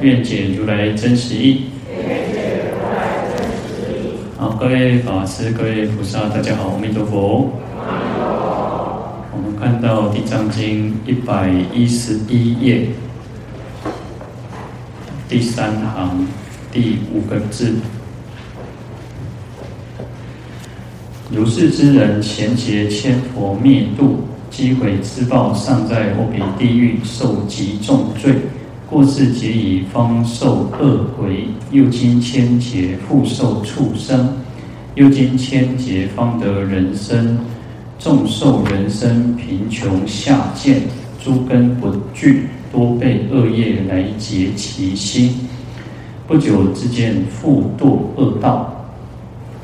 愿解如来真实义。好，各位法师、各位菩萨，大家好，阿弥陀佛。我们看到《地藏经》一百一十一页第三行第五个字：如是之人，前劫千佛灭度，积毁之报，尚在饿彼地狱受极重罪。过世劫已方受恶鬼，又经千劫复受畜生，又经千劫方得人身，众受人身贫穷下贱，诸根不具，多被恶业来劫其心，不久之间复堕恶道。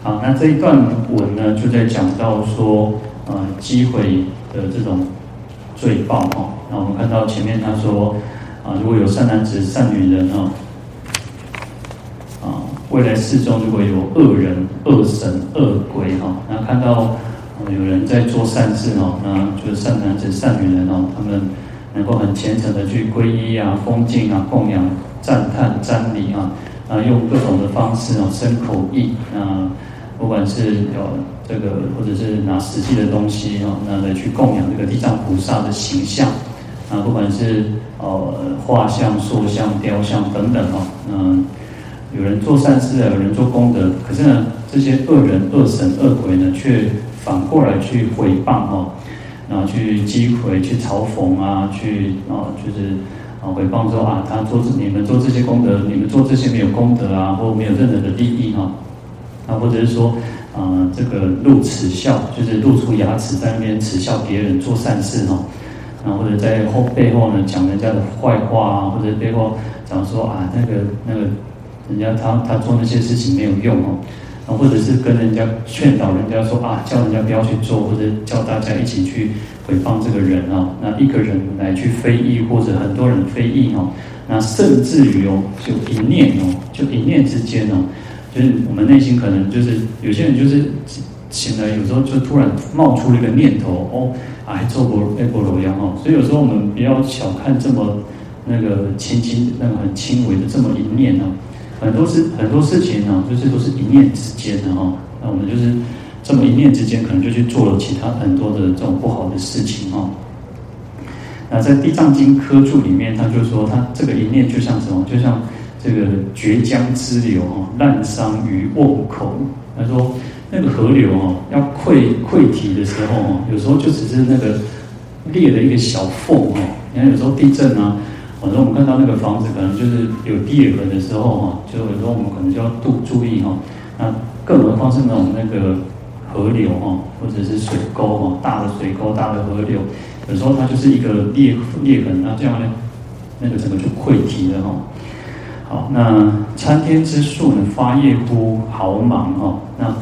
好，那这一段文呢，就在讲到说，呃，积毁的这种罪报哈。那我们看到前面他说。啊，如果有善男子、善女人啊，啊，未来世中如果有恶人、恶神、恶鬼哈，那看到有人在做善事哦，那就是善男子、善女人哦，他们能够很虔诚的去皈依啊、恭敬啊、供养、赞叹、瞻礼啊，啊，用各种的方式哦，身口意啊，不管是有这个或者是拿实际的东西哦，那来去供养这个地藏菩萨的形象。啊，不管是。哦，画像、塑像、雕像等等哦，嗯，有人做善事啊，有人做功德，可是呢，这些恶人、恶神、恶鬼呢，却反过来去诽谤哦，然后去讥毁、去嘲讽啊，去啊，就是啊，诽谤说啊，他做你们做这些功德，你们做这些没有功德啊，或没有任何的利益哈，啊，或者是说啊，这个露齿笑，就是露出牙齿在那边耻笑别人做善事哈。啊，或者在后背后呢讲人家的坏话啊，或者背后讲说啊那个那个人家他他做那些事情没有用哦，啊，或者是跟人家劝导人家说啊，叫人家不要去做，或者叫大家一起去诽谤这个人啊，那一个人来去非议，或者很多人非议哦，那甚至于哦，就一念哦，就一念之间哦，就是我们内心可能就是有些人就是醒来，有时候就突然冒出了一个念头哦。啊，还做过微波炉一样哦，所以有时候我们不要小看这么那个轻轻、那个很轻微的这么一念哦，很多事很多事情呢，就是都是一念之间的哈。那我们就是这么一念之间，可能就去做了其他很多的这种不好的事情哦。那在《地藏经》科注里面，他就说，他这个一念就像什么？就像这个绝江之流哦，滥觴于瓮口。他说。那个河流哦，要溃溃堤的时候哦，有时候就只是那个裂了一个小缝哦。你看有时候地震啊，有时候我们看到那个房子可能就是有裂痕的时候哈，就有时候我们可能就要注注意哈。那更何况是那种那个河流哈，或者是水沟哈，大的水沟、大的河流，有时候它就是一个裂裂痕，那这样呢，那个整个就溃堤了哈。好，那参天之树呢，发叶乎毫芒哈，那。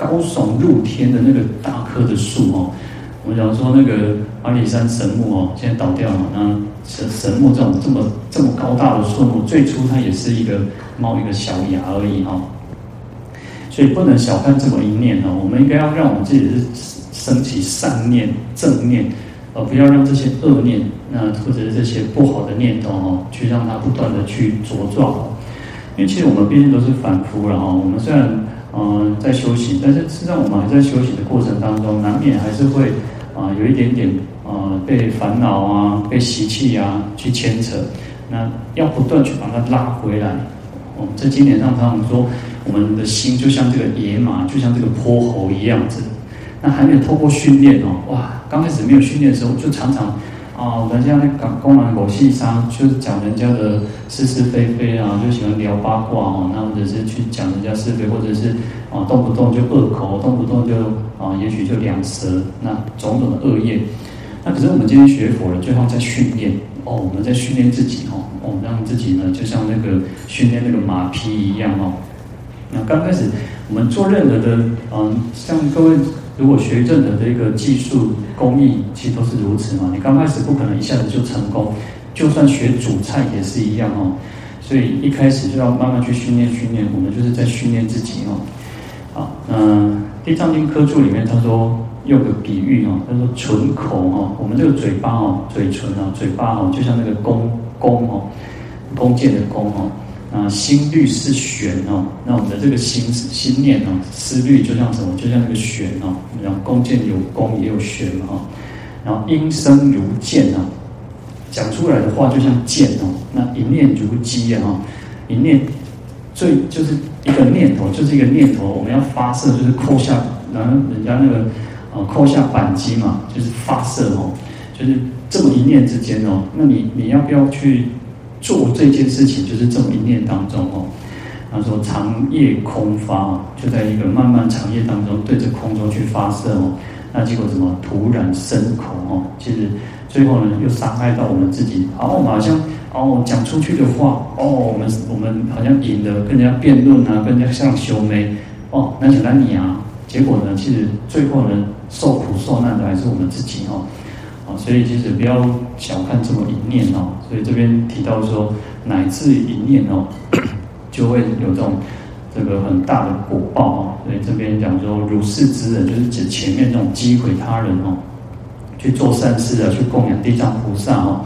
高耸入天的那个大棵的树哦，我们讲说那个阿里山神木哦，现在倒掉了。那神神木这种这么这么高大的树木，最初它也是一个冒一个小芽而已哈。所以不能小看这么一念哦，我们应该要让我们自己是升起善念、正念，而不要让这些恶念，那或者是这些不好的念头哦，去让它不断的去茁壮。因为其实我们毕竟都是凡夫了哈，我们虽然。嗯，在修行，但是实际上我们还在修行的过程当中，难免还是会啊有一点点啊被烦恼啊、被习气啊去牵扯。那要不断去把它拉回来。我们在经典上常常说，我们的心就像这个野马，就像这个泼猴一样子。那还没有透过训练哦，哇，刚开始没有训练的时候，就常常。啊，人家那讲公然狗戏杀，就是讲人家的是是非非啊，就喜欢聊八卦哦，那或者是去讲人家是非，或者是啊动不动就恶口，动不动就啊也许就两舌，那种种的恶业。那可是我们今天学佛了，最后在训练，哦，我们在训练自己哦，哦，让自己呢就像那个训练那个马匹一样哦。那刚开始我们做任何的，嗯，像各位如果学任何的一个技术工艺，其实都是如此嘛。你刚开始不可能一下子就成功，就算学煮菜也是一样哦。所以一开始就要慢慢去训练训练，我们就是在训练自己哦。好，嗯，《地藏经》科注里面他说。用个比喻哦，他说唇口哦，我们这个嘴巴哦，嘴唇啊，嘴巴哦，就像那个弓弓哦，弓箭的弓哦，啊，心律是弦哦，那我们的这个心心念哦，思虑就像什么？就像那个弦哦，然后弓箭有弓也有弦嘛哈，然后音声如箭啊，讲出来的话就像箭哦，那一念如机啊，一念最就是一个念头，就是一个念头，我们要发射，就是扣下，然后人家那个。啊，扣下扳机嘛，就是发射哦，就是这么一念之间哦，那你你要不要去做这件事情？就是这么一念当中哦，他说长夜空发哦，就在一个漫漫长夜当中，对着空中去发射哦，那结果什么？突然身口哦，其实最后呢，又伤害到我们自己。然后我们好像哦，讲出去的话哦，我们我们好像赢得，跟人家辩论啊，跟人家像修眉哦，那简单你啊，结果呢，其实最后呢。受苦受难的还是我们自己哦，所以其实不要小看这么一念哦。所以这边提到说，乃至一念哦，就会有这种这个很大的果报哦。所以这边讲说，如是之人，就是指前面那种击毁他人哦，去做善事啊，去供养地藏菩萨哦。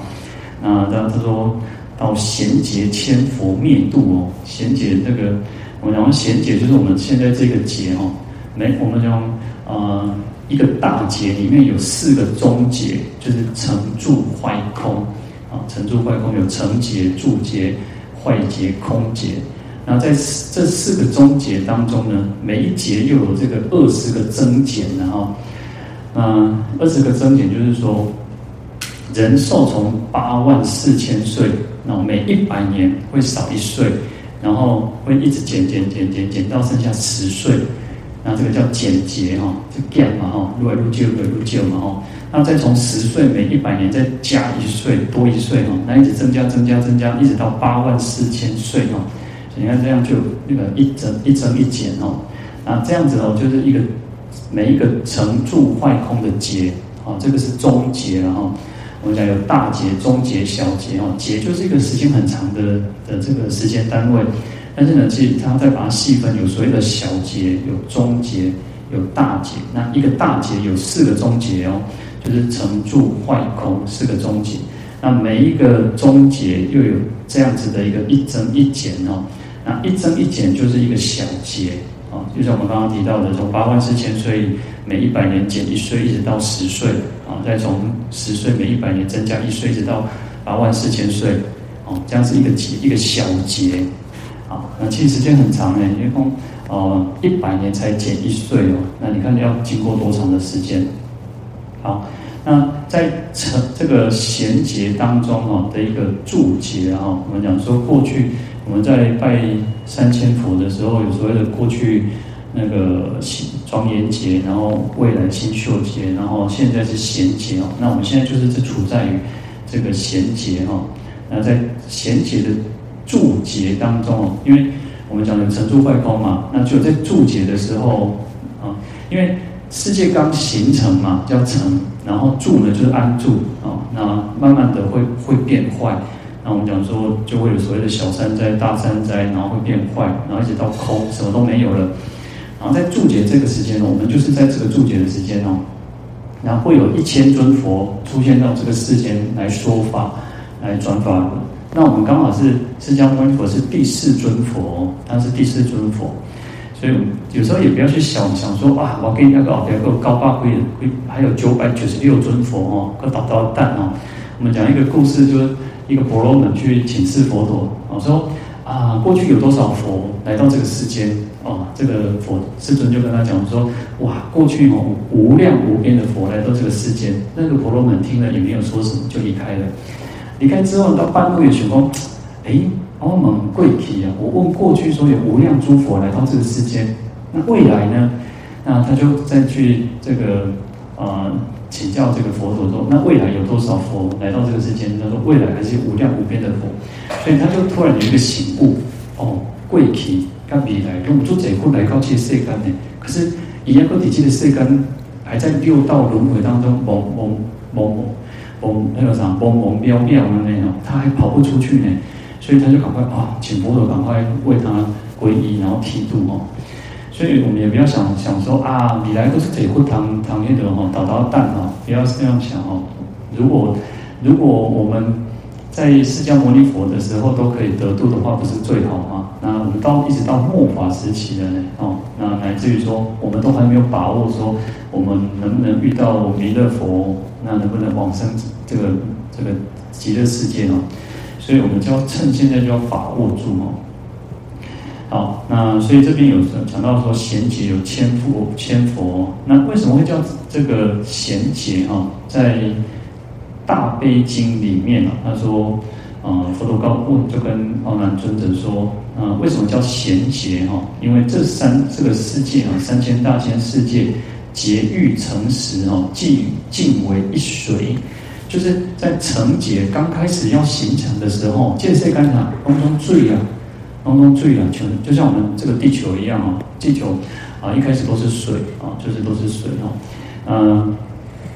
那他他说到贤劫千佛灭度哦，贤劫这个我们讲贤劫就是我们现在这个劫哦，没我们讲呃。一个大劫里面有四个中劫，就是成住坏空啊，成住坏空有成劫、住劫、坏劫、空劫。然后在这四个中劫当中呢，每一劫又有这个二十个增减，然后，嗯，二十个增减就是说，人寿从八万四千岁，然后每一百年会少一岁，然后会一直减减减减减到剩下十岁。那这个叫简洁哈，就减嘛哈，入来入旧，入来入旧嘛哈。那再从十岁每一百年再加一岁，多一岁哈，那一直增加增加增加，一直到八万四千岁哈。你看这样就那个一增一增一减哦。那这样子哦，就是一个每一个成住坏空的劫啊，这个是中劫然后我们讲有大劫、中劫、小劫哦。劫就是一个时间很长的的这个时间单位。但是呢，其实它再把它细分，有所谓的小节、有中节、有大节。那一个大节有四个中节哦，就是成住坏空四个中节。那每一个中节又有这样子的一个一增一减哦。那一增一减就是一个小节啊，就像我们刚刚提到的，从八万四千岁每一百年减一岁，一直到十岁啊，再从十岁每一百年增加一岁，一直到八万四千岁哦，这样是一个节，一个小节劫。那其实时间很长哎，因为呃一百年才减一岁哦，那你看要经过多长的时间？好，那在成这个衔接当中哦的一个注解啊，我们讲说过去我们在拜三千佛的时候，有所谓的过去那个庄严节，然后未来清秀节，然后现在是贤劫哦。那我们现在就是处在于这个贤劫哈，那在贤劫的。住劫当中哦，因为我们讲的成住坏空嘛，那就在住劫的时候啊，因为世界刚形成嘛，叫成，然后住呢就是安住啊，那慢慢的会会变坏，那我们讲说就会有所谓的小三灾、大三灾，然后会变坏，然后一直到空，什么都没有了。然后在注解这个时间呢，我们就是在这个注解的时间哦，然后会有一千尊佛出现到这个世间来说法，来转法。那我们刚好是释迦牟尼佛是第四尊佛，他是第四尊佛，所以有时候也不要去想想说啊，我给你那个哦，有个高八贵贵，还有九百九十六尊佛哦，个捣捣蛋哦。我们讲一个故事，就是一个婆罗门去请示佛陀，哦说啊，过去有多少佛来到这个世间哦，这个佛世尊就跟他讲说，哇，过去哦无量无边的佛来到这个世间，那个婆罗门听了也没有说什么，就离开了。离开之后到半路的时候，哎，我们贵体啊！我问过去说有无量诸佛来到这个世间，那未来呢？那他就再去这个呃请教这个佛陀说：“那未来有多少佛来到这个世间？”他说：“未来还是无量无边的佛。”所以他就突然有一个醒悟：哦，过去跟未来，用做这个来告去世间呢。可是一样个体系的世间还在六道轮回当中，懵懵懵懵懵那个啥，懵懵飘飘的那种，他还跑不出去呢。所以他就赶快啊，请佛陀赶快为他皈依，然后剃度哦。所以我们也不要想想说啊，你来都是铁库堂堂业的哦，打到蛋哈，不要这样想哦。如果如果我们在释迦牟尼佛的时候都可以得度的话，不是最好吗？那我们到一直到末法时期了呢，哦，那乃至于说我们都还没有把握说我们能不能遇到弥勒佛，那能不能往生这个这个极乐世界呢？所以我们就要趁现在就要把握住哦。好，那所以这边有讲到说贤劫有千佛千佛，那为什么会叫这个贤劫啊？在大悲经里面啊，他说，呃，佛陀告问就跟阿难尊者说，呃，为什么叫贤劫哈？因为这三这个世界啊，三千大千世界，劫欲成时哦，尽尽为一水，就是在成劫刚开始要形成的时候，见色观察当中最啊。当中最啊，全，就像我们这个地球一样啊，地球啊一开始都是水啊，就是都是水哦。嗯，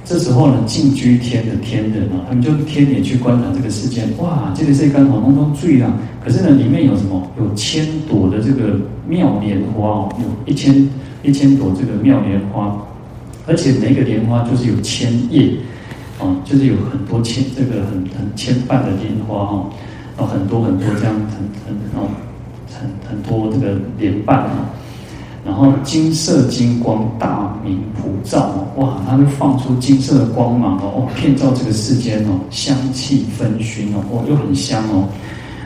这时候呢，净居天的天人啊，他们就天眼去观察这个世界，哇，这个世界刚好当中最亮，可是呢，里面有什么？有千朵的这个妙莲花哦，有一千一千朵这个妙莲花，而且每个莲花就是有千叶啊，就是有很多千这个很很千瓣的莲花哈，然后很多很多这样很很哦。很很多这个莲瓣啊，然后金色金光大明普照哦，哇，它会放出金色的光芒哦，遍照这个世间哦，香气纷熏哦，哦，又很香哦，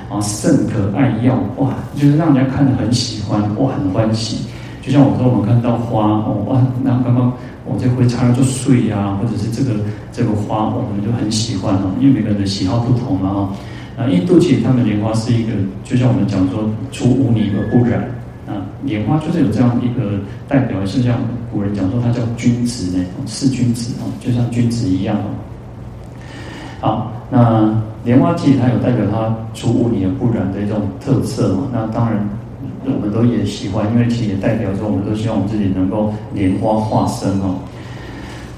啊，甚可爱药哇，就是让人家看得很喜欢哇，很欢喜。就像我说，我们看到花哦，哇，那刚刚我这回插了就碎呀，或者是这个这个花，我们就很喜欢哦，因为每个人的喜好不同嘛哈。啊，印度其实他们莲花是一个，就像我们讲说，出污泥而不染。啊，莲花就是有这样一个代表，是像古人讲说，它叫君子呢，是君子哦，就像君子一样哦。好，那莲花其实它有代表它出污泥而不染的一种特色嘛。那当然，我们都也喜欢，因为其实也代表说，我们都希望我们自己能够莲花化身哦。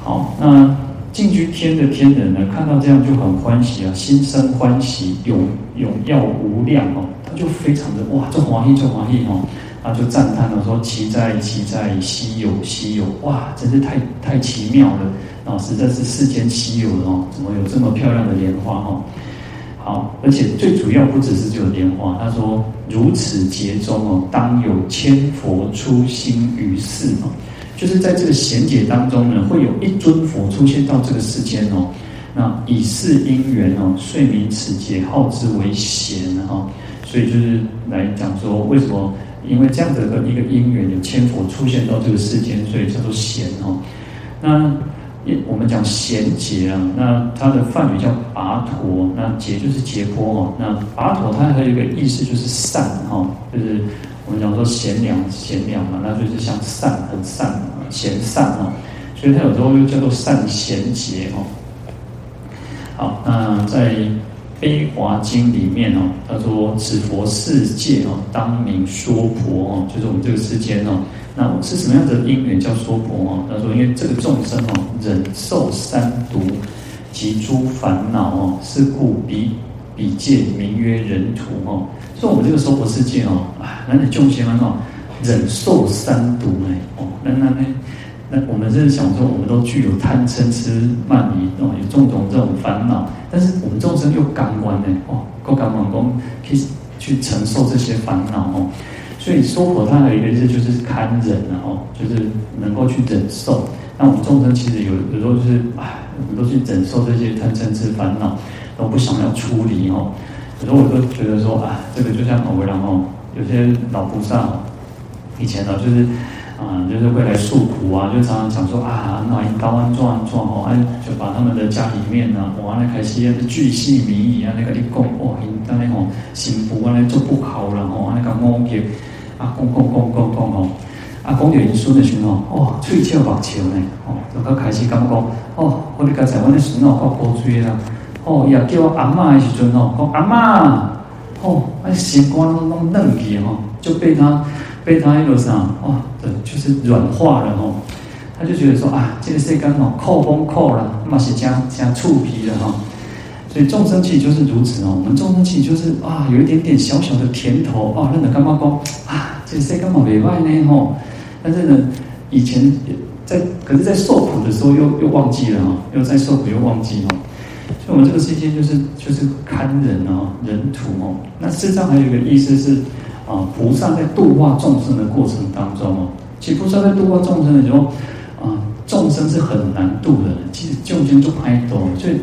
好，那。净居天的天人呢，看到这样就很欢喜啊，心生欢喜，永永耀无量哦，他就非常的哇，这欢喜，这欢喜哦，他就赞叹了说：奇哉，奇哉，稀有，稀有，哇，真是太太奇妙了哦，实在是世间稀有的哦，怎么有这么漂亮的莲花哦？好，而且最主要不只是这个莲花，他说如此劫中哦，当有千佛出心于世哦。就是在这个贤劫当中呢，会有一尊佛出现到这个世间哦。那以是因缘哦，遂名此劫号之为贤哈。所以就是来讲说，为什么？因为这样子的一个因缘，有千佛出现到这个世间，所以叫做贤哦。那我们讲贤劫啊，那它的梵语叫跋陀，那劫就是劫波哦。那跋陀它还有一个意思就是善哈，就是。我们讲说贤良贤良嘛，那就是像善很善贤善哦，所以它有时候又叫做善贤劫哦。好，那在《悲华经》里面哦，他说此佛世界哦，当名娑婆哦，就是我们这个世间哦。那是什么样的因缘叫娑婆哦？他说因为这个众生哦，忍受三毒及诸烦恼哦，是故彼彼界名曰人土哦。所以我们这个娑婆世界哦，啊，那你众生哦，忍受三毒哎，哦，那那那那我们是想说，我们都具有贪嗔痴慢疑哦，有种种这种烦恼，但是我们众生又感官呢，哦，够感官功可以去承受这些烦恼哦，所以娑婆它的一个意思就是堪忍哦，就是能够去忍受。那我们众生其实有有时候就是，哎，我们都去忍受这些贪嗔痴烦恼，都不想要出离哦。有时候我都觉得说啊，这个就像偶然哦，有些老菩萨以前呢，就是啊，就是会来诉苦啊，就常常讲说啊，那一刀安撞安撞哦，哎，就把他们的家里面呢，哇，那开始也是巨细靡遗啊，那个一供哦，那那种幸福啊，那做不好了哦，那个梦给啊，供供供供供哦，啊，供点孙的时候哦，翠翘把球呢，哦，就较开始感觉讲，哦，我哋刚才我哋孙哦，够古锥啦，哦，也叫我阿嬷的时阵哦，讲阿嬷，哦，那心肝拢拢嫩起哦，就被他被他一路上，哇，对，就是软化了哦，他就觉得说啊，这个世间哦，扣风扣了，那么是加加触皮的哈。所以众生气就是如此哦，我们众生气就是啊，有一点点小小的甜头啊，认得干嘛讲啊，这谁干嘛没坏呢吼？但是呢，以前在，可是，在受苦的时候又又忘记了哈，又在受苦又忘记了。所以，我们这个世界就是就是堪忍哦，忍土哦。那事实上还有一个意思是啊，菩萨在度化众生的过程当中哦，其实菩萨在度化众生的时候啊，众生是很难度的，其实众生就拍多，所以。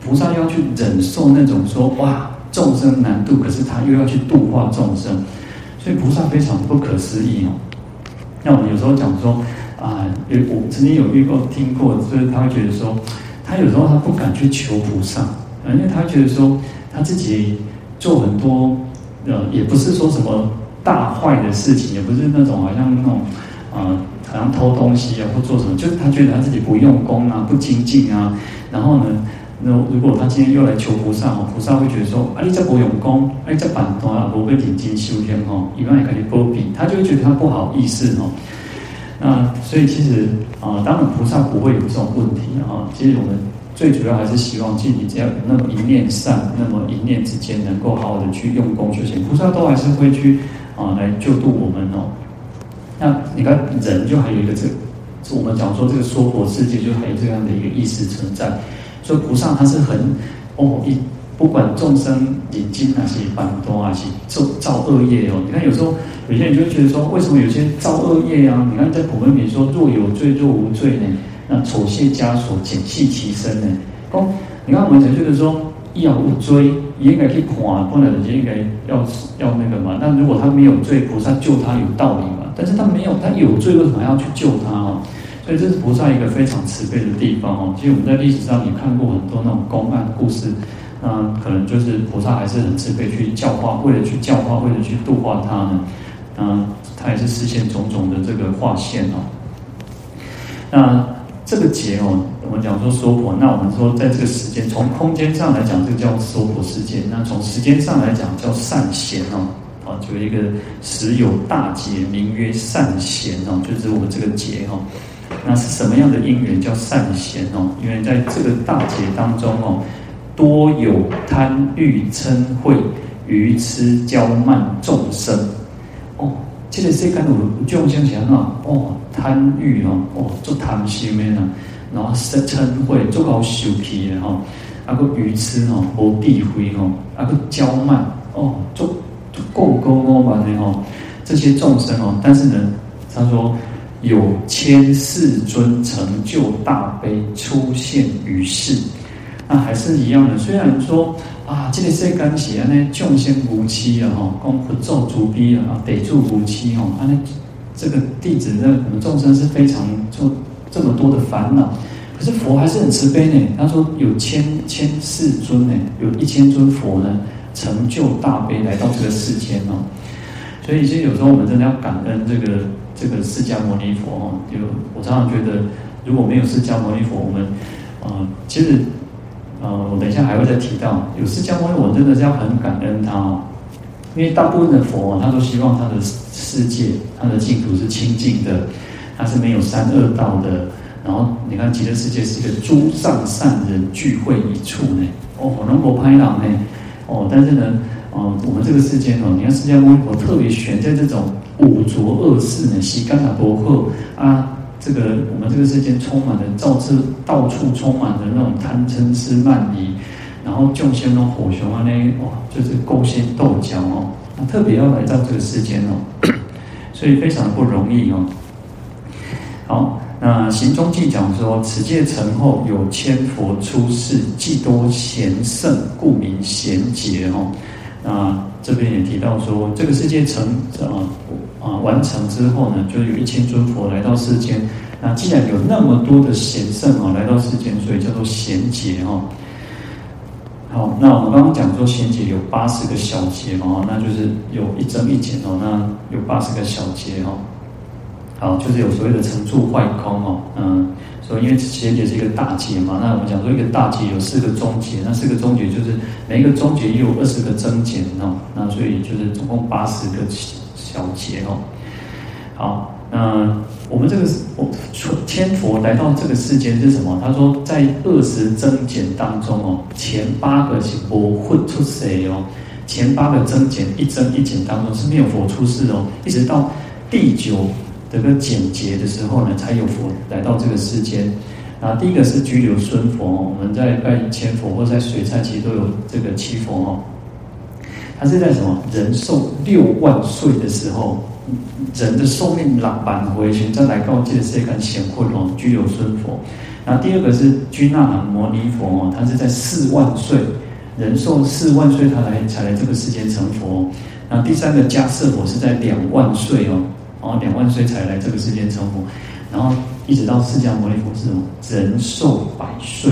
菩萨要去忍受那种说哇众生难度，可是他又要去度化众生，所以菩萨非常不可思议哦。那我们有时候讲说啊，有我曾经有遇过听过，就是他会觉得说，他有时候他不敢去求菩萨，因为他觉得说他自己做很多呃，也不是说什么大坏的事情，也不是那种好像那种啊，好像偷东西啊或做什么，就是他觉得他自己不用功啊，不精进啊，然后呢。那如果他今天又来求菩萨哦，菩萨会觉得说：啊，你这不用功，啊，你这板凳啊，不会认真修行哦，一般也可以波比，他就会觉得他不好意思哦。那所以其实啊，当然菩萨不会有这种问题啊。其实我们最主要还是希望自己只要那么一念善，那么一念之间能够好好的去用功修行，菩萨都还是会去啊来救度我们哦。那你看人就还有一个这个，我们讲说这个娑婆世界就还有这样的一个意识存在。所以菩萨他是很哦，一不管众生引经啊，是反多啊，是造造恶业哦。你看有时候有些人就会觉得说，为什么有些造恶业啊？你看在普门品说，若有罪若无罪呢？那丑卸枷锁，减系其身呢？哦，你看我们讲就是说，要无罪，也应该去看，不然就应该要要那个嘛。那如果他没有罪，菩萨救他有道理嘛？但是他没有，他有罪，为什么要去救他啊？所以这是菩萨一个非常慈悲的地方哦。其实我们在历史上也看过很多那种公案故事，那可能就是菩萨还是很慈悲去教化，为了去教化，为了去度化他呢，嗯，他也是实现种种的这个化现哦。那这个劫哦，我们讲说娑婆，那我们说在这个时间，从空间上来讲，这个叫娑婆世界；那从时间上来讲，叫善贤哦。啊，就一个时有大劫，名曰善贤哦，就是我们这个劫哦。那是什么样的因缘叫善贤哦？因为在这个大劫当中哦，多有贪欲嗔恚愚痴骄慢众生。这个世间有众生想啊，哦，贪欲哦，哦，做贪心的呢，然后生嗔恚做好受气的哈，啊个愚痴哦，无智慧哦，啊个骄慢哦，做做过高傲慢的哦，这些众生哦，但是呢，他说。有千世尊成就大悲出现于世，那还是一样的。虽然说啊，这个世间是安尼众生无期啊，哈，讲佛咒足逼啊，得住无期哦。安尼这个弟子呢，我们众生是非常做这么多的烦恼，可是佛还是很慈悲呢。他说有千千世尊呢，有一千尊佛呢，成就大悲来到这个世间哦。所以其实有时候我们真的要感恩这个。这个释迦牟尼佛哦，就我常常觉得，如果没有释迦牟尼佛，我们，呃，其实，呃，我等一下还会再提到，有释迦牟尼我，真的是要很感恩他哦，因为大部分的佛，他都希望他的世界，他的净土是清净的，他是没有三恶道的。然后你看极乐世界是一个诸上善人聚会一处呢，哦，火龙婆拍档呢，哦，但是呢，哦，我们这个世界哦，你看释迦牟尼佛特别选在这种。五浊恶世呢，西干打伯克啊，这个我们这个世间充满了，造次到处充满了那种贪嗔痴慢疑，然后众生那火熊啊，那哇，就是勾心斗角哦，那特别要来到这个世间哦，所以非常不容易哦。好，那行中记讲说，此界成后有千佛出世，既多贤圣，故名贤劫哦。那这边也提到说，这个世界成啊。啊，完成之后呢，就有一千尊佛来到世间。那既然有那么多的贤圣啊来到世间，所以叫做贤劫哈。好，那我们刚刚讲说贤劫有八十个小劫嘛，那就是有一增一减哦，那有八十个小劫哦。好，就是有所谓的成住坏空哦，嗯，所以因为贤劫是一个大劫嘛，那我们讲说一个大劫有四个中劫，那四个中劫就是每一个中劫也有二十个增减哦，那所以就是总共八十个小劫哦。好，那我们这个我千佛来到这个世间是什么？他说在二十增减当中哦，前八个是不会出世哦，前八个增减一增一减当中是没有佛出世哦，一直到第九。这个减劫的时候呢，才有佛来到这个世间。啊，第一个是居留孙佛，我们在拜千佛或在水忏其实都有这个七佛哦。他是在什么人寿六万岁的时候，人的寿命老返回去，再来告诫世间显慧哦，居留孙佛。然后第二个是居那含摩尼佛哦，他是在四万岁，人寿四万岁他来才来这个世间成佛。然后第三个迦叶佛是在两万岁哦。然后两万岁才来这个世间成佛，然后一直到释迦牟尼佛是什么？人寿百岁。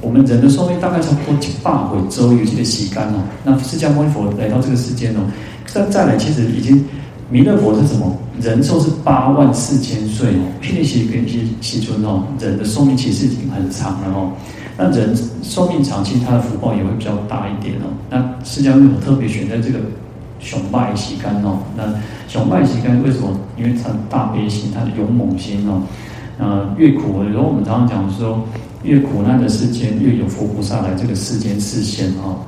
我们人的寿命大概差不多几百回周有这个时间哦。那释迦牟尼佛来到这个世间哦，再再来其实已经弥勒佛是什么？人寿是八万四千岁哦。霹雳西跟西西村哦，人的寿命其实已经很长了哦。那人寿命长期，他的福报也会比较大一点哦。那释迦牟尼佛特别选在这个。雄拜洗干哦，那雄拜洗干为什么？因为他大悲心，他的勇猛心哦。呃，越苦，有时候我们常常讲说，越苦难的世间，越有佛菩萨来这个世间示现哦。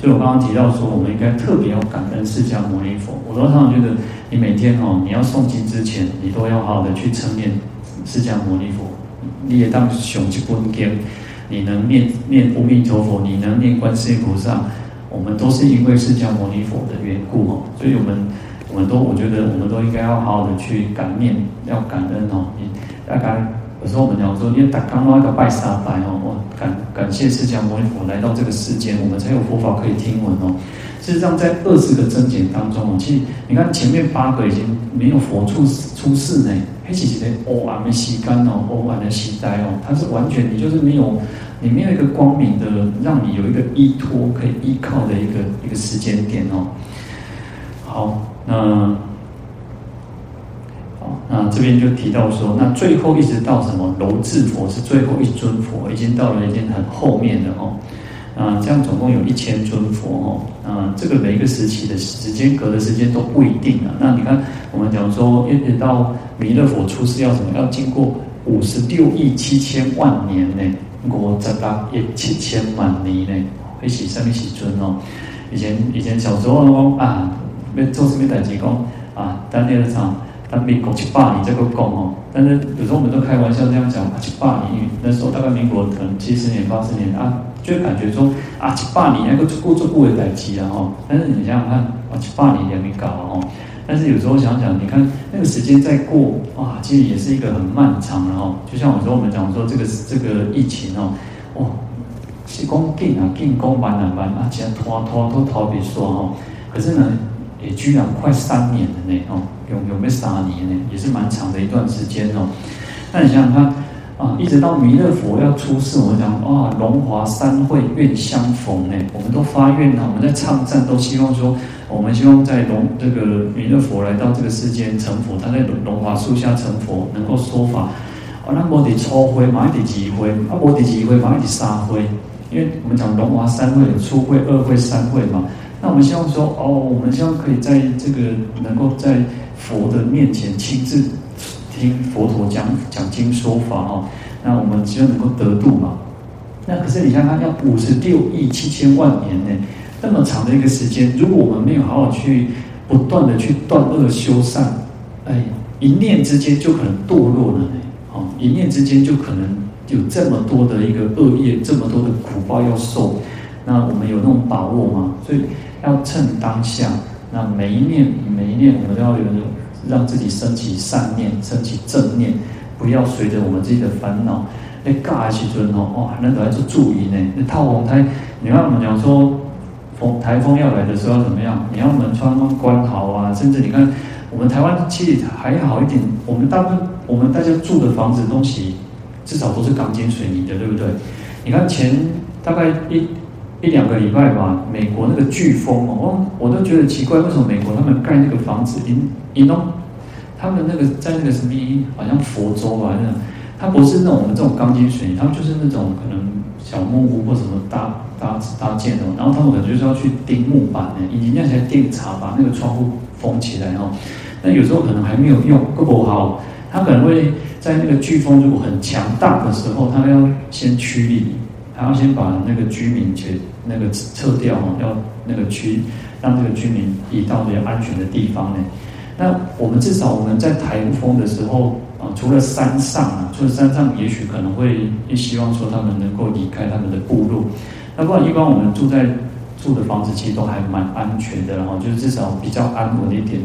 所以我刚刚提到说，我们应该特别要感恩释迦牟尼佛。我常常觉得，你每天哦，你要诵经之前，你都要好好的去称念释迦牟尼佛。你也当雄起不惊，你能念念阿弥陀佛，你能念观世音菩萨。我们都是因为释迦牟尼佛的缘故哦，所以我们我们都我觉得我们都应该要好好的去感念，要感恩哦。你大概说我们讲说，因为打刚刚那个拜三拜哦，我感感谢释迦牟尼佛来到这个世间，我们才有佛法可以听闻哦。事实上，在二十个增减当中哦，其实你看前面八个已经没有佛出出世呢，黑漆漆的哦，阿弥西干哦，哦，阿弥西呆哦，它是完全你就是没有。里面有一个光明的，让你有一个依托可以依靠的一个一个时间点哦。好，那，那这边就提到说，那最后一直到什么？楼智佛是最后一尊佛，已经到了一件很后面的哦。啊，这样总共有一千尊佛哦。啊，这个每一个时期的时间隔的时间都不一定啊。那你看，我们讲说，一直到弥勒佛出世要什么？要经过五十六亿七千万年呢？五十六亿七千万年呢，那是什么时阵哦？以前以前小时候啊，没做什么代志讲啊，等那个啥，等民国七八年这个讲哦。但是有时候我们都开玩笑这样讲啊，七八年，那时候大概民国可能七十年八十年啊，就感觉说啊，七八年那个过做过的代志啊吼。但是你想想看，啊，七八年也没搞哦。但是有时候想想，你看那个时间再过，哇，其实也是一个很漫长的哦。就像有时候我们讲说这个这个疫情哦，哇，是讲紧啊，紧讲慢啊慢啊，这样拖拖都逃避说哈。可是呢，也居然快三年了呢哦，有有没有三年呢？也是蛮长的一段时间哦。那你想想看啊，一直到弥勒佛要出世，我们讲啊，龙华三会愿相逢呢，我们都发愿啊，我们在唱赞都希望说。我们希望在龙这个弥勒佛来到这个世间成佛，他在龙华树下成佛，能够说法。哦，那摩底初会，马一底几会，啊，摩底几会，马一底三会。因为我们讲龙华三会有初会、二会、三会嘛。那我们希望说，哦，我们希望可以在这个能够在佛的面前亲自听佛陀讲讲经说法哦。那我们希望能够得度嘛。那可是你看，他要五十六亿七千万年呢。那么长的一个时间，如果我们没有好好去不断的去断恶修善，哎，一念之间就可能堕落了呢。哦，一念之间就可能有这么多的一个恶业，这么多的苦报要受。那我们有那种把握吗？所以要趁当下，那每一念每一念，我们都要有让自己升起善念，升起正念，不要随着我们自己的烦恼。那尬起尊哦，哇，那都要做注意呢。那套红台，你看我们讲说。风台风要来的时候怎么样？你要门窗关好啊！甚至你看，我们台湾其实还好一点。我们大部分我们大家住的房子东西至少都是钢筋水泥的，对不对？你看前大概一一两个礼拜吧，美国那个飓风哦，我我都觉得奇怪，为什么美国他们盖那个房子，一一弄他们那个在那个什么，好像佛州吧，那种，它不是那种我们这种钢筋水泥，他就是那种可能小木屋或什么搭搭搭建的，然后他们可能就是要去钉木板呢，以及那些钉插把那个窗户封起来哈。那有时候可能还没有用，够不好，他可能会在那个飓风如果很强大的时候，他要先驱离，他要先把那个居民去那个撤掉哈，要那个区让这个居民移到比较安全的地方呢。那我们至少我们在台风的时候啊，除了山上啊，除了山上，也许可能会希望说他们能够离开他们的部落。那不然一般我们住在住的房子其实都还蛮安全的，然后就是至少比较安稳一点。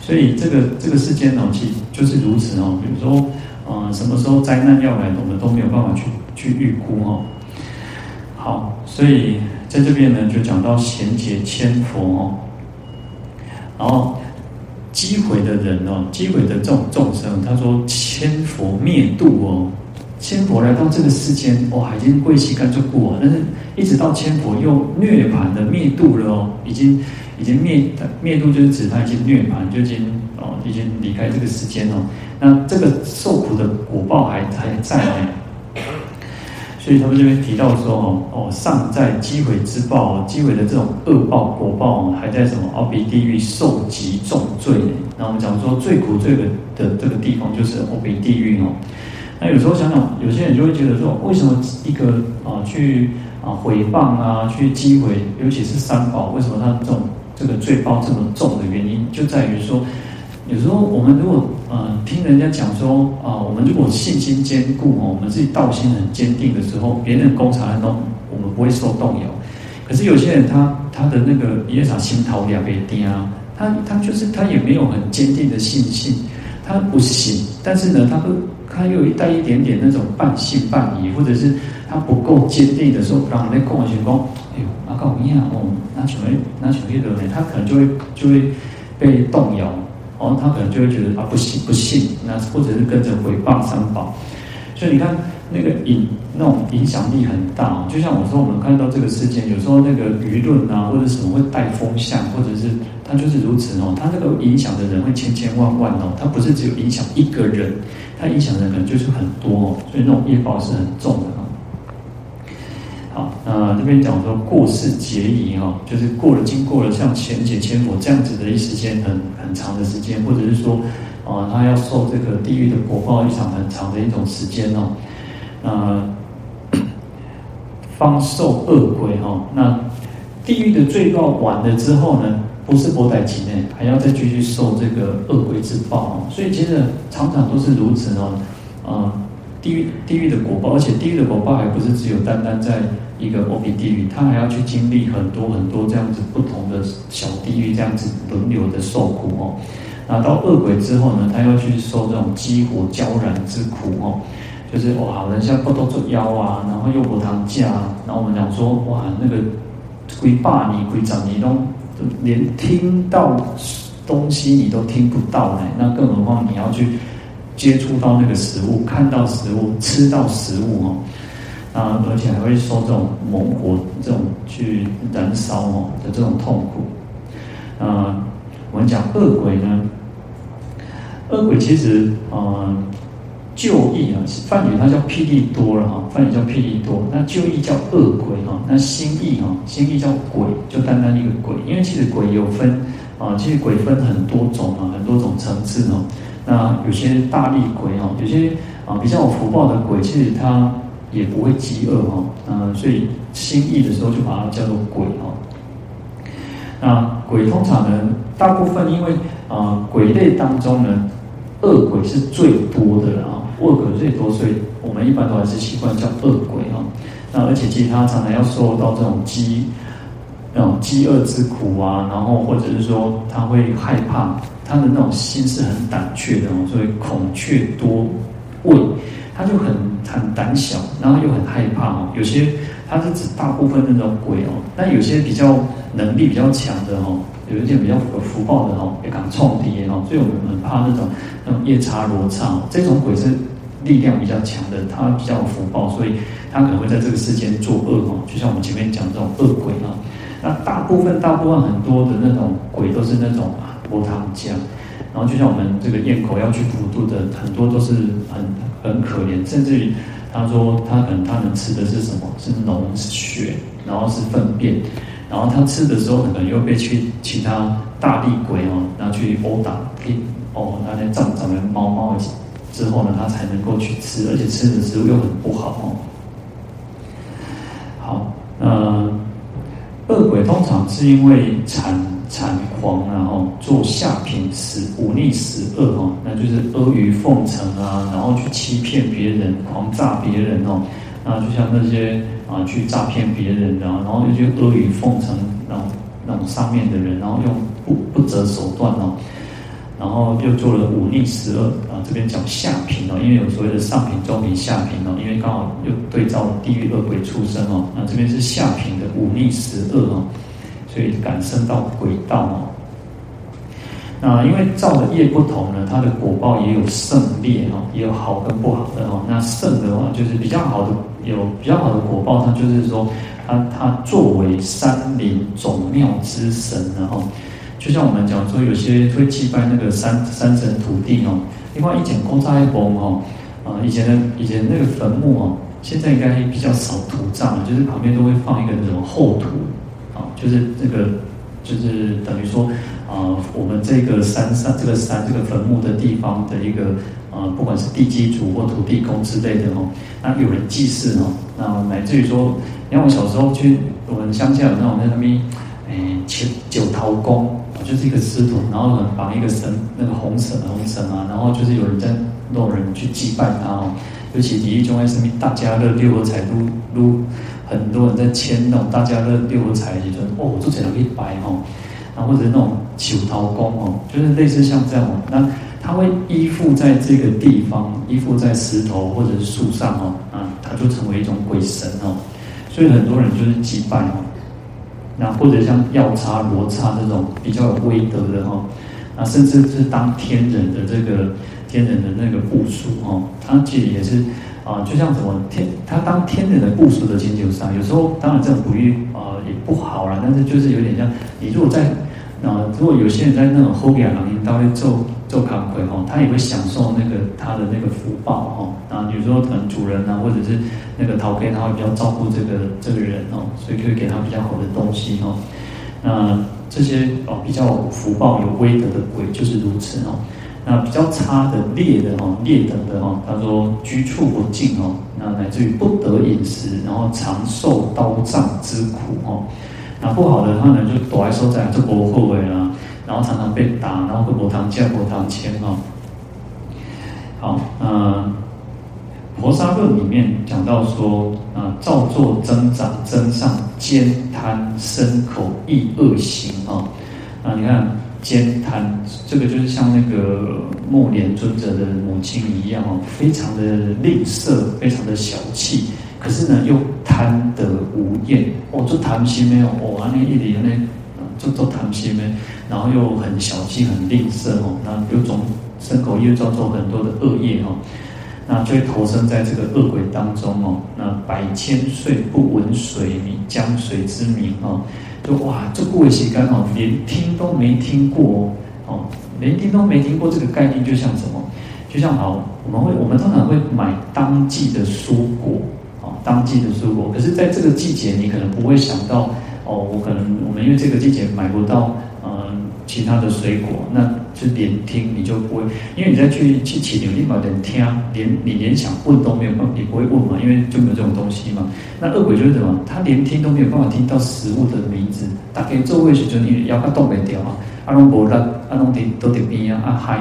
所以这个这个世间呢，其实就是如此哦。比如说，嗯，什么时候灾难要来，我们都没有办法去去预估哦。好，所以在这边呢，就讲到贤劫千佛哦，然后。机毁的人哦，机毁的这种众生，他说千佛灭度哦，千佛来到这个世间，哇，已经归西干就过，但是一直到千佛又涅槃的灭度了哦，已经已经灭灭度就是指他已经涅槃，就已经哦已经离开这个世间哦，那这个受苦的果报还还在呢。所以他们这边提到说哦哦，尚在积毁之报，积毁的这种恶报果报还在什么？奥比地狱受极重罪。那我们讲说最苦最的的这个地方就是奥比地狱哦。那有时候想想，有些人就会觉得说，为什么一个啊去啊毁谤啊去积毁，尤其是三宝，为什么他这种这个罪报这么重的原因，就在于说。有时候我们如果呃听人家讲说啊、我们如果信心坚固哦，我们自己道心很坚定的时候，别人攻查案都我们不会受动摇。可是有些人他他的那个也啥心头两被钉啊，他他就是他也没有很坚定的信心，他不信，但是呢，他会他又带一点点那种半信半疑，或者是他不够坚定的时候，让人家跟我讲，哎呦，那搞一样哦，那什么那什么的呢？他可能就会就会被动摇。哦，他可能就会觉得啊，不信不信，那或者是跟着毁谤三宝，所以你看那个影那种影响力很大。就像我说，我们看到这个事件，有时候那个舆论啊，或者什么会带风向，或者是他就是如此哦。他这个影响的人会千千万万哦，他不是只有影响一个人，他影响的人可能就是很多哦，所以那种业报是很重的。啊，那这边讲说过世劫移哈，就是过了经过了像前劫千佛这样子的一时间很很长的时间，或者是说，啊、他要受这个地狱的果报一场很长的一种时间哦，那 方受恶鬼哈，那地狱的罪报完了之后呢，不是波代期内，还要再继续受这个恶鬼之报哦，所以其实常常都是如此哦，啊、地狱地狱的果报，而且地狱的果报还不是只有单单在。一个欧比地狱，他还要去经历很多很多这样子不同的小地狱，这样子轮流的受苦哦。那到恶鬼之后呢，他要去受这种激火焦燃之苦哦。就是哇，人家不都做妖啊，然后又不当家，然后我们讲说哇，那个鬼霸你鬼长你都连听到东西你都听不到呢，那更何况你要去接触到那个食物，看到食物，吃到食物哦。啊，而且还会受这种猛火这种去燃烧哦的这种痛苦。啊，我们讲恶鬼呢，恶鬼其实啊，旧义啊，梵语它叫霹雳多了哈，梵语叫霹雳多，那旧义叫恶鬼哈，那新义哈，新义叫鬼，就单单一个鬼，因为其实鬼有分啊，其实鬼分很多种啊，很多种层次哦。那有些大力鬼哦，有些啊比较有福报的鬼，其实他。也不会饥饿哈，嗯，所以心意的时候就把它叫做鬼哈。那鬼通常呢，大部分因为啊，鬼类当中呢，恶鬼是最多的啊，恶鬼最多，所以我们一般都还是习惯叫恶鬼哈。那而且其实他常常要受到这种饥，那种饥饿之苦啊，然后或者是说他会害怕，他的那种心是很胆怯的哦，所以孔雀多畏。他就很很胆小，然后又很害怕哦。有些他是指大部分那种鬼哦，那有些比较能力比较强的哦，有一点比较有福报的哦，也敢冲敌哦。所以我们很怕那种那种夜叉罗刹哦这种鬼是力量比较强的，他比较有福报，所以他可能会在这个世间作恶哦。就像我们前面讲这种恶鬼啊，那大部分大部分很多的那种鬼都是那种，波汤家。然后就像我们这个咽口要去普渡的，很多都是很很可怜，甚至于他说他可能他能吃的是什么？是脓血，然后是粪便，然后他吃的时候可能又被去其他大力鬼哦，拿去殴打，哦，那些长长的猫猫之后呢，他才能够去吃，而且吃的食物又很不好哦。好，呃，恶鬼通常是因为产狂，然后做下品十忤逆十恶哦，那就是阿谀奉承啊，然后去欺骗别人，狂诈别人哦，那就像那些啊去诈骗别人的，然后又去阿谀奉承那种那种上面的人，然后用不不择手段哦。然后又做了忤逆十恶啊，这边讲下品哦，因为有所谓的上品、中品、下品哦，因为刚好又对照地狱恶鬼出生哦，那这边是下品的忤逆十恶哦，所以感生到鬼道哦。那因为造的业不同呢，它的果报也有胜劣哦，也有好跟不好的哦。那胜的话就是比较好的，有比较好的果报，它就是说它它作为山林总庙之神然后。就像我们讲说，有些会祭拜那个山山神土地哦。另外，以前公差崩哦，啊，以前的以前那个坟墓哦，现在应该比较少土葬了，就是旁边都会放一个那种厚土，啊，就是这个就是等于说啊，我们这个山上这个山这个坟墓的地方的一个啊，不管是地基主或土地公之类的哦，那有人祭祀哦，那乃至于说，因为我小时候去我们乡下有那种在那边，哎，九九桃公。就是一个师徒，然后呢绑一个绳，那个红绳红绳啊，然后就是有人在弄人去祭拜他哦。尤其第一种还是大家乐六合彩撸撸，很多人在签那种大家乐六合彩，就说哦，做起来可以白哦。然后或者那种九桃公哦，就是类似像这样哦。那他会依附在这个地方，依附在石头或者树上哦，啊，他就成为一种鬼神哦。所以很多人就是祭拜哦。那或者像药叉、罗刹这种比较有威德的哈，那甚至是当天人的这个天人的那个部属哦，他其实也是啊，就像什么天，他当天人的部属的请求上，有时候当然这种比喻啊也不好啦，但是就是有点像你如果在啊，如果有些人在那种后边行业当中做做康亏哈，他也会享受那个他的那个福报哈。啊，有时候可能主人啊，或者是那个桃给他会比较照顾这个这个人哦，所以可以给他比较好的东西哦。那这些哦比较福报有威德的鬼就是如此哦。那比较差的劣的哦，劣等的哦，他说居处不净哦，那乃至于不得饮食，然后常受刀杖之苦哦。那不好的话呢，就躲在收在这国后尾啦，然后常常被打，然后会波堂架波堂签哦。好，嗯。《婆沙论》里面讲到说啊，造作增长增上兼贪生口意恶行哦，那，你看慳贪这个就是像那个末年尊者的母亲一样哦，非常的吝啬，非常的小气，可是呢又贪得无厌哦，做贪心没有哦，那一点呢，做做贪心没，然后又很小气，很吝啬哦，那有种牲口又造作很多的恶业哦。那就会投生在这个恶鬼当中哦。那百千岁不闻水名江水之名哦，就哇，这部位其实刚好连听都没听过哦，连听都没听过这个概念，就像什么？就像好，我们会我们通常会买当季的蔬果哦，当季的蔬果。可是在这个季节，你可能不会想到哦，我可能我们因为这个季节买不到、其他的水果那。就连听你就不会，因为你再去去起牛，立马连听，连你连想问都没有办法，你不会问嘛，因为就没有这种东西嘛。那恶鬼就是什么？他连听都没有办法听到食物的名字，大概座位时就你要他动没掉啊，阿龙伯拉阿龙丁都得边啊，阿嗨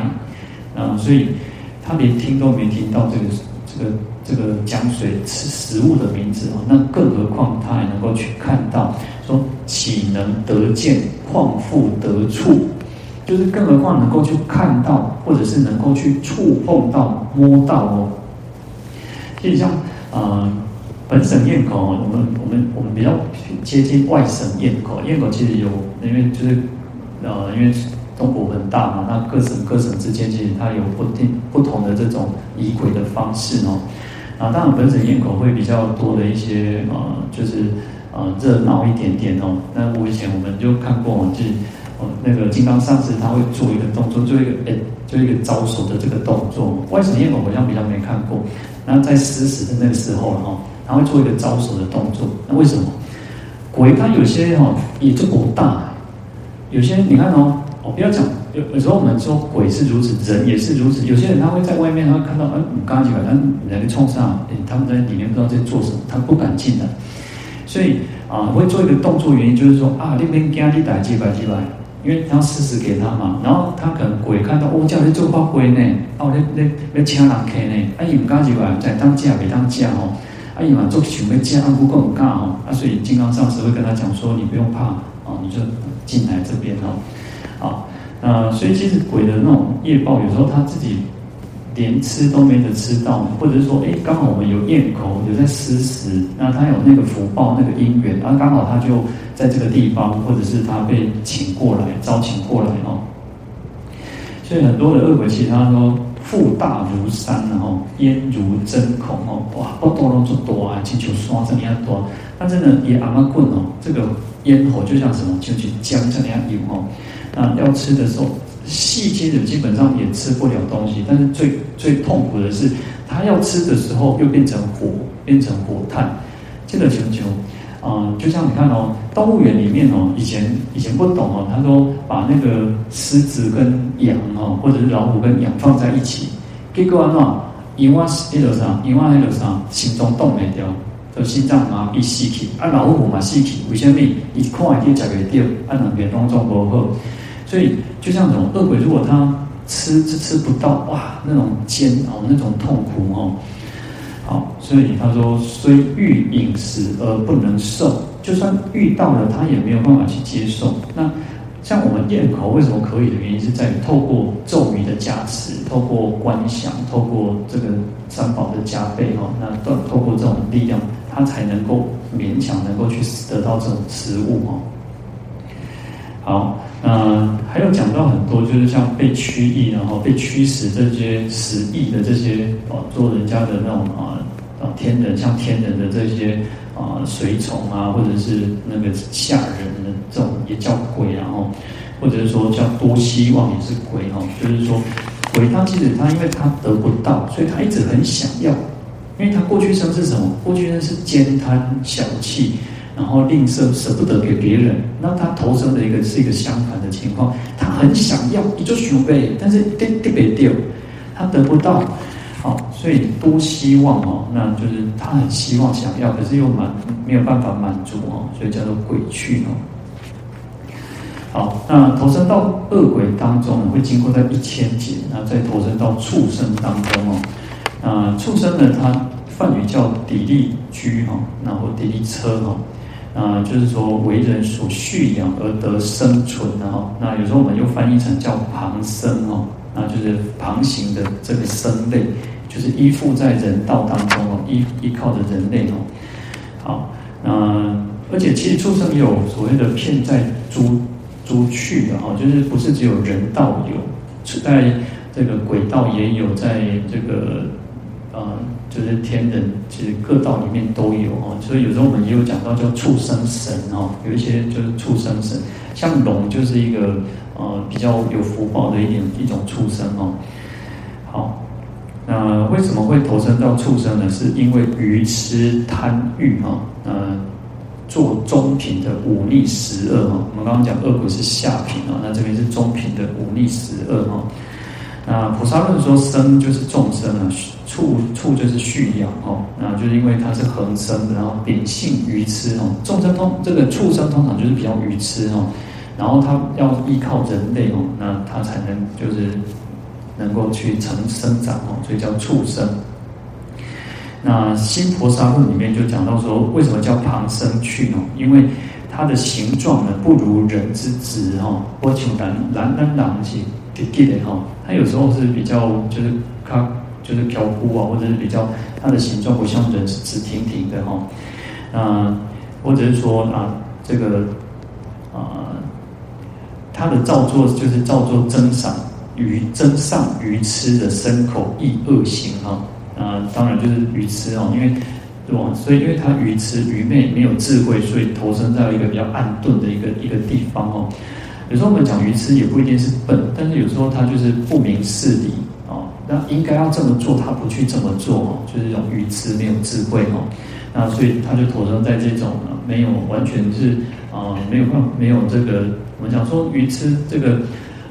啊，所以他连听都没听到这个这个这个江水吃食物的名字啊，那更何况他还能够去看到，说岂能得见，况复得触？就是更何况能够去看到，或者是能够去触碰到、摸到哦。其实像呃本省焰口，我们我们我们比较接近外省焰口。焰口其实有，因为就是呃因为中国很大嘛，那各省各省之间其实它有不定不同的这种仪轨的方式哦。啊，当然本省焰口会比较多的一些呃，就是呃热闹一点点哦。那我以前我们就看过，就是。呃，那个金刚上师他会做一个动作，做一个哎，做一个招手的这个动作。外省焰火好像比较没看过。然后在施食的那个时候哈，他会做一个招手的动作。那为什么？鬼他有些哈也就不大，有些你看哦，我不要讲，有有时候我们说鬼是如此，人也是如此。有些人他会在外面，他会看到，嗯，刚刚讲，嗯，人家冲上，哎，他们在里面不知道在做什么，他不敢进来。所以啊，会做一个动作，原因就是说啊，那边给你打几百几百，因为他要施食给他嘛。然后他可能鬼看到哦，叫你做发挥呢，哦，那那那请人客呢，啊，伊唔敢几百，在当价没当价哦，啊，伊嘛做想要价，不过唔敢哦，啊，所以金刚上师会跟他讲说，你不用怕哦，你就进来这边哦，那所以其实鬼的那种业报，有时候他自己。连吃都没得吃到，或者是说，哎，刚好我们有咽口，有在施食，那他有那个福报、那个因缘，然后刚好他就在这个地方，或者是他被请过来、招请过来哦。所以很多的恶鬼其实他说腹大如山，然后咽如针孔哦，哇，不多了就多啊，请求刷这样多，但真的也阿妈棍哦，这个咽喉就像什么，就去将这样有哦，那要吃的时候。细节的基本上也吃不了东西，但是最最痛苦的是，他要吃的时候又变成火，变成火炭。这个求求，啊、呃，就像你看哦，动物园里面哦，以前以前不懂哦，他说把那个狮子跟羊哦，或者是老虎跟羊放在一起，结果啊，因为那个啥，因为那个啥，心中动没掉，就心脏麻痹死去，啊，老虎嘛死去，为什么？一看一点吃不掉，啊，两边拢做不好。所以，就像那种恶鬼，如果他吃吃吃不到，哇，那种煎熬，那种痛苦哦，好，所以他说，虽欲饮食而不能受，就算遇到了，他也没有办法去接受。那像我们咽口为什么可以的原因，是在于透过咒语的加持，透过观想，透过这个三宝的加被哦，那都透过这种力量，他才能够勉强能够去得到这种食物哦。好。嗯，还有讲到很多，就是像被驱役，然后被驱使这些使役的这些哦，做人家的那种啊啊天人，像天人的这些啊随从啊，或者是那个下人的这种也叫鬼，然后或者是说叫多希望也是鬼哈，就是说鬼他其实他因为他得不到，所以他一直很想要，因为他过去生是什么？过去生是奸贪小气。然后吝啬舍不得给别人，那他投生的一个是一个相反的情况，他很想要，你就许呗，但是得得别丢，他得不到，好，所以多希望哦，那就是他很希望想要，可是又满没有办法满足哦，所以叫做鬼去哦。好，那投生到恶鬼当中会经过在一千劫，那再投生到畜生当中哦，啊，畜生呢，它梵语叫底利居哈，然后底利车哈。啊、就是说为人所畜养而得生存，的哈那有时候我们又翻译成叫旁生哦，那就是旁行的这个生类，就是依附在人道当中哦，依依靠着人类哦。好，那而且其实畜生有所谓的片在诸诸趣的哈，就是不是只有人道有，在这个鬼道也有，在这个。啊、就是天人，其实各道里面都有哦，所以有时候我们也有讲到叫畜生神哦，有一些就是畜生神，像龙就是一个呃比较有福报的一点一种畜生哦。好，那为什么会投生到畜生呢？是因为愚痴贪欲哈，呃，做中品的五逆十恶哈。我们刚刚讲恶鬼是下品啊，那这边是中品的五逆十恶哈。那菩萨论说生就是众生啊，畜畜就是畜养哦，那就是因为它是恒生的，然后秉性愚痴哦，众生通这个畜生通常就是比较愚痴哦，然后它要依靠人类哦，那它才能就是能够去成生长哦，所以叫畜生。那新菩萨论里面就讲到说，为什么叫旁生趣哦？因为它的形状呢不如人之直哈，或求蓝蓝蓝蓝些。记得哈，它有时候是比较就是它就是飘忽啊，或者是比较它的形状不像人是直挺挺的哈，啊，或者是说啊这个啊它的造作就是造作增上愚增上愚痴的身口意恶行哈，啊当然就是愚痴哦，因为对吧？所以因为他愚痴愚昧没有智慧，所以投身在一个比较暗钝的一个一个地方哦。有时候我们讲愚痴也不一定是笨，但是有时候他就是不明事理哦。那应该要这么做，他不去这么做哦，就是这种愚痴，没有智慧哦。那所以他就投生在这种没有完全是啊、呃、没有办没有这个我们讲说愚痴这个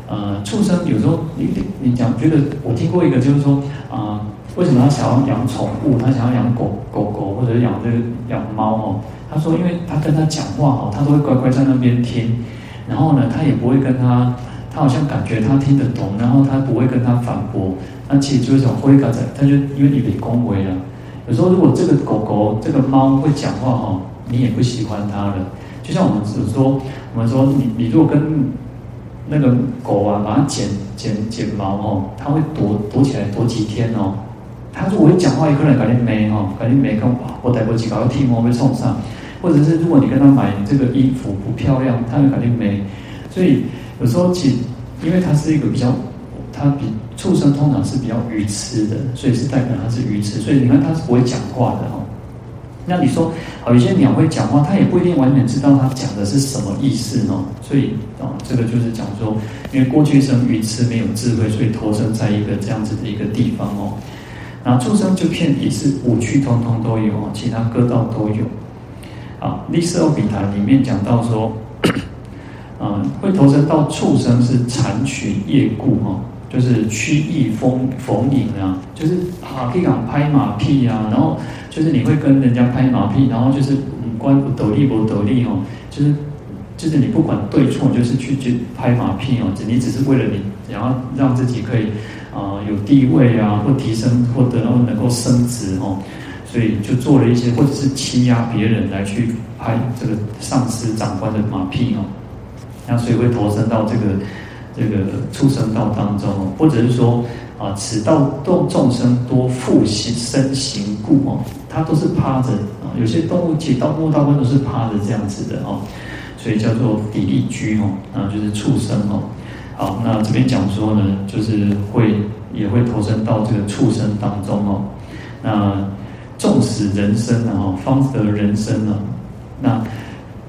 呃畜生，有时候你你讲觉得我听过一个就是说啊、为什么他想要养宠物？他想要养狗狗狗或者养这个养猫哦？他说，因为他跟他讲话哦，他都会乖乖在那边听，然后呢，他也不会跟他，他好像感觉他听得懂，然后他不会跟他反驳。那其实就是种灰嘎仔，他就因为你被恭维了。有时候如果这个狗狗、这个猫会讲话哦，你也不喜欢它了。就像我们只说，我们说你你如果跟那个狗啊，把它剪剪剪毛哦，它会躲躲起来躲几天哦。他说我会讲话，一个人肯定没哦，肯定没跟我带过几个剃毛被冲上。或者是如果你跟他买这个衣服不漂亮，他就肯定没。所以有时候其因为他是一个比较，他比畜生通常是比较愚痴的，所以是代表他是愚痴。所以你看他是不会讲话的哦。那你说，好，有些鸟会讲话，它也不一定完全知道它讲的是什么意思哦。所以啊，这个就是讲说，因为过去生愚痴没有智慧，所以投生在一个这样子的一个地方哦。然后畜生就骗也是五趣通通都有哦，其他各道都有。啊，《利色欧比谈》里面讲到说，啊，会投生到畜生是残群业故哈，就是曲意逢逢迎啊，就是啊，可以讲拍马屁啊，然后就是你会跟人家拍马屁，然后就是五官不斗力不斗力哦，就是就是你不管对错，就是去去拍马屁哦，你只是为了你，然后让自己可以啊有地位啊，或提升，或得然后能够升职哦。所以就做了一些，或者是欺压别人来去拍这个上司长官的马屁哦，那所以会投身到这个这个畜生道当中哦，或者是说啊，此道众众生多复行身形故哦，它都是趴着啊，有些动物其实到末道观都是趴着这样子的哦，所以叫做底利居哦，那就是畜生哦。好，那这边讲说呢，就是会也会投身到这个畜生当中哦，那。纵使人生啊，方得人生啊，那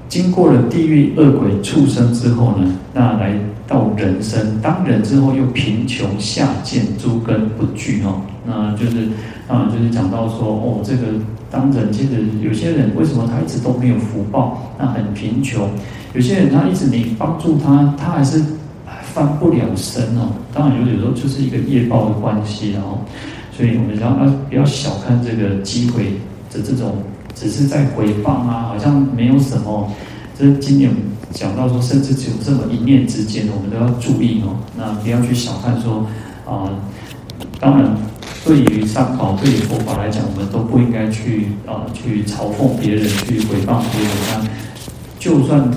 经过了地狱、恶鬼、畜生之后呢，那来到人生，当人之后又贫穷下贱，诸根不具哦，那就是啊，就是讲到说哦，这个当人其实有些人为什么他一直都没有福报？那很贫穷，有些人他一直你帮助他，他还是翻不了身哦。当然有有时候就是一个业报的关系哦。所以我们要要不要小看这个机会的这种，只是在回放啊，好像没有什么。这今年讲到说，甚至只有这么一念之间，我们都要注意哦。那不要去小看说啊、当然对于三宝、对于佛法来讲，我们都不应该去啊、去嘲讽别人，去回报别人。那就算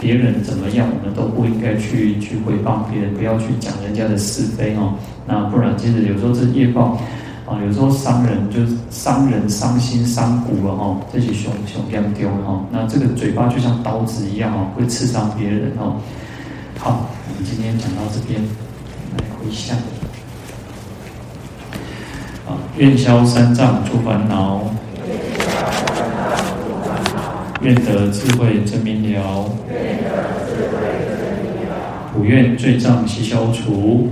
别人怎么样，我们都不应该去去回报别人，不要去讲人家的是非哦。那不然，其实有时候这业报。啊，有时候伤人就是伤人伤心伤骨了哈，这些熊熊这样丢哈。那这个嘴巴就像刀子一样哦，会刺伤别人哦。好，我们今天讲到这边，来回向。啊，愿消三障诸烦恼，愿得智慧真明了，普愿罪障悉消除。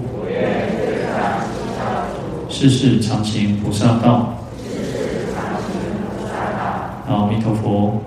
世事常行菩萨道。阿弥陀佛。